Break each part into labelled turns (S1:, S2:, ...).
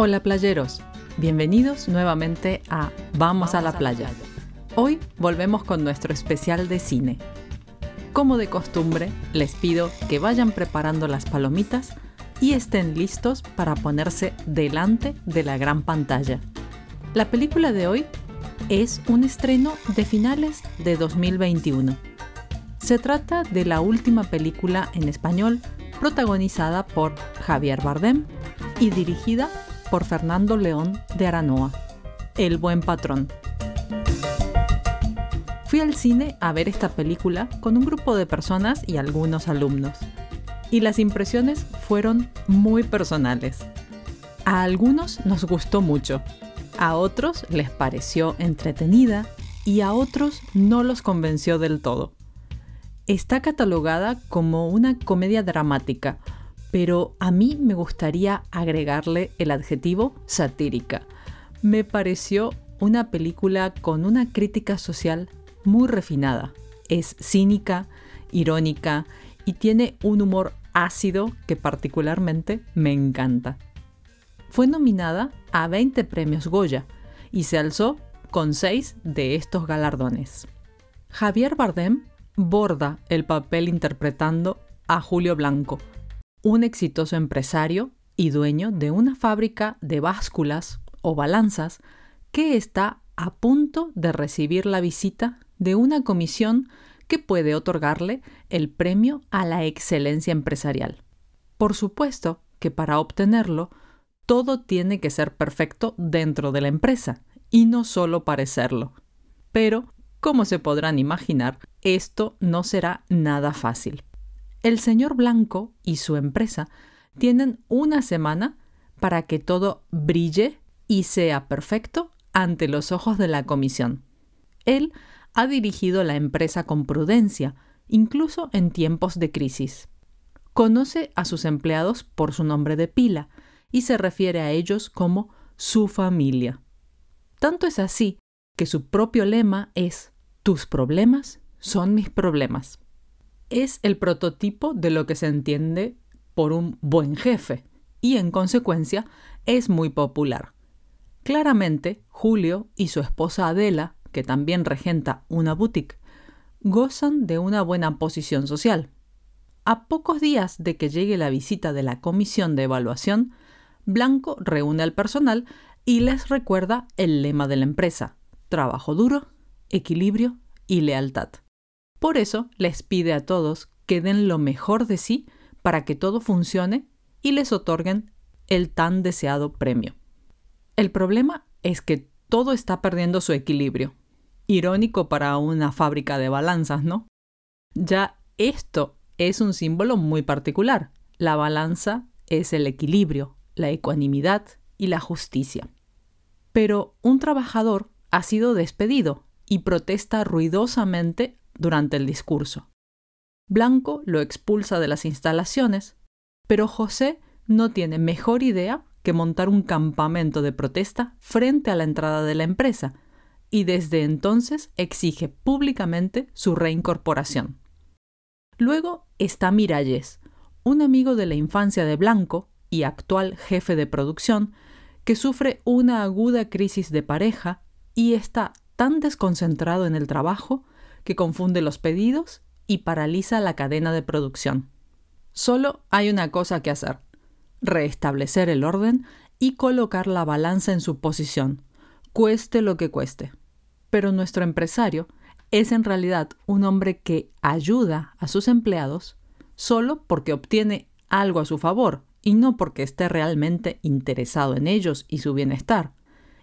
S1: Hola playeros, bienvenidos nuevamente a Vamos, a la playa. Hoy volvemos con nuestro especial de cine. Como de costumbre, les pido que vayan preparando las palomitas y estén listos para ponerse delante de la gran pantalla. La película de hoy es un estreno de finales de 2021. Se trata de la última película en español protagonizada por Javier Bardem y dirigida por Fernando León de Aranoa, El buen patrón. Fui al cine a ver esta película con un grupo de personas y algunos alumnos, y las impresiones fueron muy personales. A algunos nos gustó mucho, a otros les pareció entretenida y a otros no los convenció del todo. Está catalogada como una comedia dramática, pero a mí me gustaría agregarle el adjetivo satírica. Me pareció una película con una crítica social muy refinada. Es cínica, irónica y tiene un humor ácido que particularmente me encanta. Fue nominada a 20 premios Goya y se alzó con 6 de estos galardones. Javier Bardem borda el papel interpretando a Julio Blanco, un exitoso empresario y dueño de una fábrica de básculas o balanzas que está a punto de recibir la visita de una comisión que puede otorgarle el premio a la excelencia empresarial. Por supuesto que para obtenerlo, todo tiene que ser perfecto dentro de la empresa y no solo parecerlo. Pero, como se podrán imaginar, esto no será nada fácil. El señor Blanco y su empresa tienen una semana para que todo brille y sea perfecto ante los ojos de la comisión. Él ha dirigido la empresa con prudencia, incluso en tiempos de crisis. Conoce a sus empleados por su nombre de pila y se refiere a ellos como su familia. Tanto es así que su propio lema es Tus problemas son mis problemas es el prototipo de lo que se entiende por un buen jefe y en consecuencia es muy popular. Claramente, Julio y su esposa Adela, que también regenta una boutique, gozan de una buena posición social. A pocos días de que llegue la visita de la comisión de evaluación, Blanco reúne al personal y les recuerda el lema de la empresa, trabajo duro, equilibrio y lealtad. Por eso les pide a todos que den lo mejor de sí para que todo funcione y les otorguen el tan deseado premio. El problema es que todo está perdiendo su equilibrio. Irónico para una fábrica de balanzas, ¿no? Ya esto es un símbolo muy particular. La balanza es el equilibrio, la ecuanimidad y la justicia. Pero un trabajador ha sido despedido y protesta ruidosamente durante el discurso. Blanco lo expulsa de las instalaciones, pero José no tiene mejor idea que montar un campamento de protesta frente a la entrada de la empresa, y desde entonces exige públicamente su reincorporación. Luego está Miralles, un amigo de la infancia de Blanco y actual jefe de producción, que sufre una aguda crisis de pareja y está tan desconcentrado en el trabajo que confunde los pedidos y paraliza la cadena de producción. Solo hay una cosa que hacer, restablecer el orden y colocar la balanza en su posición, cueste lo que cueste. Pero nuestro empresario es en realidad un hombre que ayuda a sus empleados solo porque obtiene algo a su favor y no porque esté realmente interesado en ellos y su bienestar.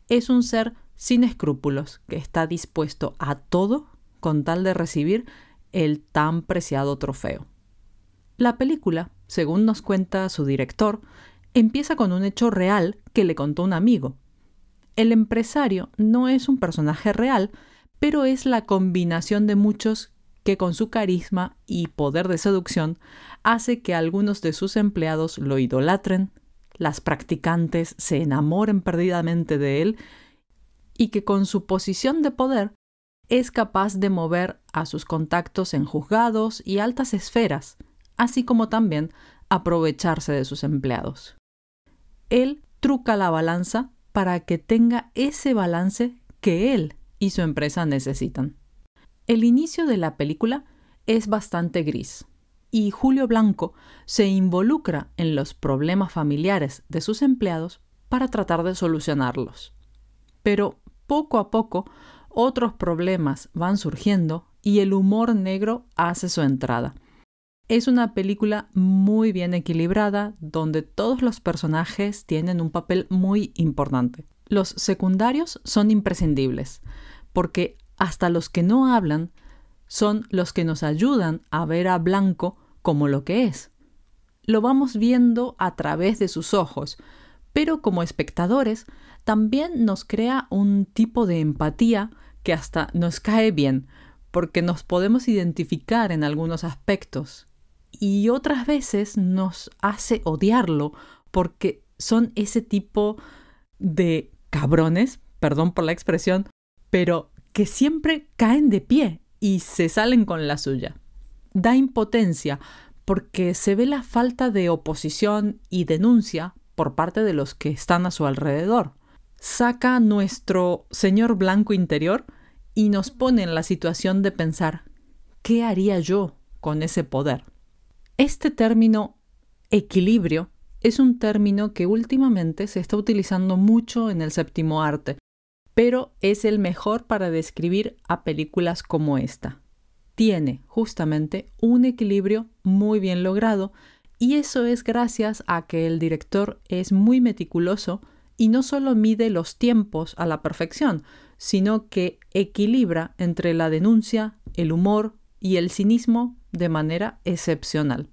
S1: Es un ser sin escrúpulos que está dispuesto a todo con tal de recibir el tan preciado trofeo. La película, según nos cuenta su director, empieza con un hecho real que le contó un amigo. El empresario no es un personaje real, pero es la combinación de muchos que con su carisma y poder de seducción hace que algunos de sus empleados lo idolatren, las practicantes se enamoren perdidamente de él y que con su posición de poder es capaz de mover a sus contactos en juzgados y altas esferas, así como también aprovecharse de sus empleados. Él truca la balanza para que tenga ese balance que él y su empresa necesitan. El inicio de la película es bastante gris y Julio Blanco se involucra en los problemas familiares de sus empleados para tratar de solucionarlos. Pero poco a poco otros problemas van surgiendo y el humor negro hace su entrada. Es una película muy bien equilibrada donde todos los personajes tienen un papel muy importante. Los secundarios son imprescindibles porque hasta los que no hablan son los que nos ayudan a ver a Blanco como lo que es. Lo vamos viendo a través de sus ojos, pero como espectadores también nos crea un tipo de empatía que hasta nos cae bien, porque nos podemos identificar en algunos aspectos y otras veces nos hace odiarlo porque son ese tipo de cabrones, perdón por la expresión, pero que siempre caen de pie y se salen con la suya. Da impotencia porque se ve la falta de oposición y denuncia por parte de los que están a su alrededor. Saca nuestro señor blanco interior y nos pone en la situación de pensar, ¿qué haría yo con ese poder? Este término equilibrio es un término que últimamente se está utilizando mucho en el séptimo arte, pero es el mejor para describir a películas como esta. Tiene justamente un equilibrio muy bien logrado y eso es gracias a que el director es muy meticuloso y no solo mide los tiempos a la perfección, sino que equilibra entre la denuncia, el humor y el cinismo de manera excepcional.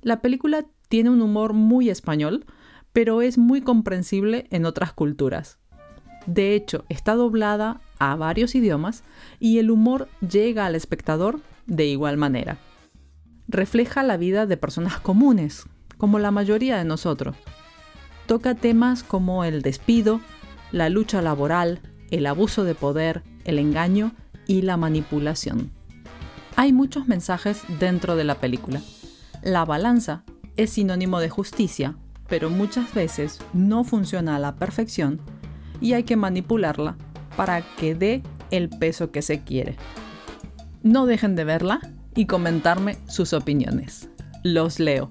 S1: La película tiene un humor muy español, pero es muy comprensible en otras culturas. De hecho, está doblada a varios idiomas y el humor llega al espectador de igual manera. Refleja la vida de personas comunes, como la mayoría de nosotros. Toca temas como el despido, la lucha laboral, el abuso de poder, el engaño y la manipulación. Hay muchos mensajes dentro de la película. La balanza es sinónimo de justicia, pero muchas veces no funciona a la perfección y hay que manipularla para que dé el peso que se quiere. No dejen de verla y comentarme sus opiniones. Los leo.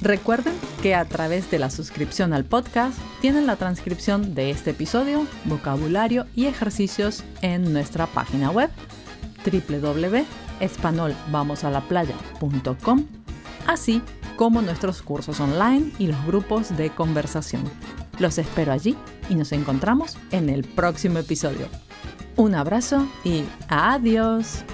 S1: Recuerden que a través de la suscripción al podcast tienen la transcripción de este episodio, vocabulario y ejercicios en nuestra página web www.espanolvamosalaplaya.com, así como nuestros cursos online y los grupos de conversación. Los espero allí y nos encontramos en el próximo episodio. Un abrazo y adiós.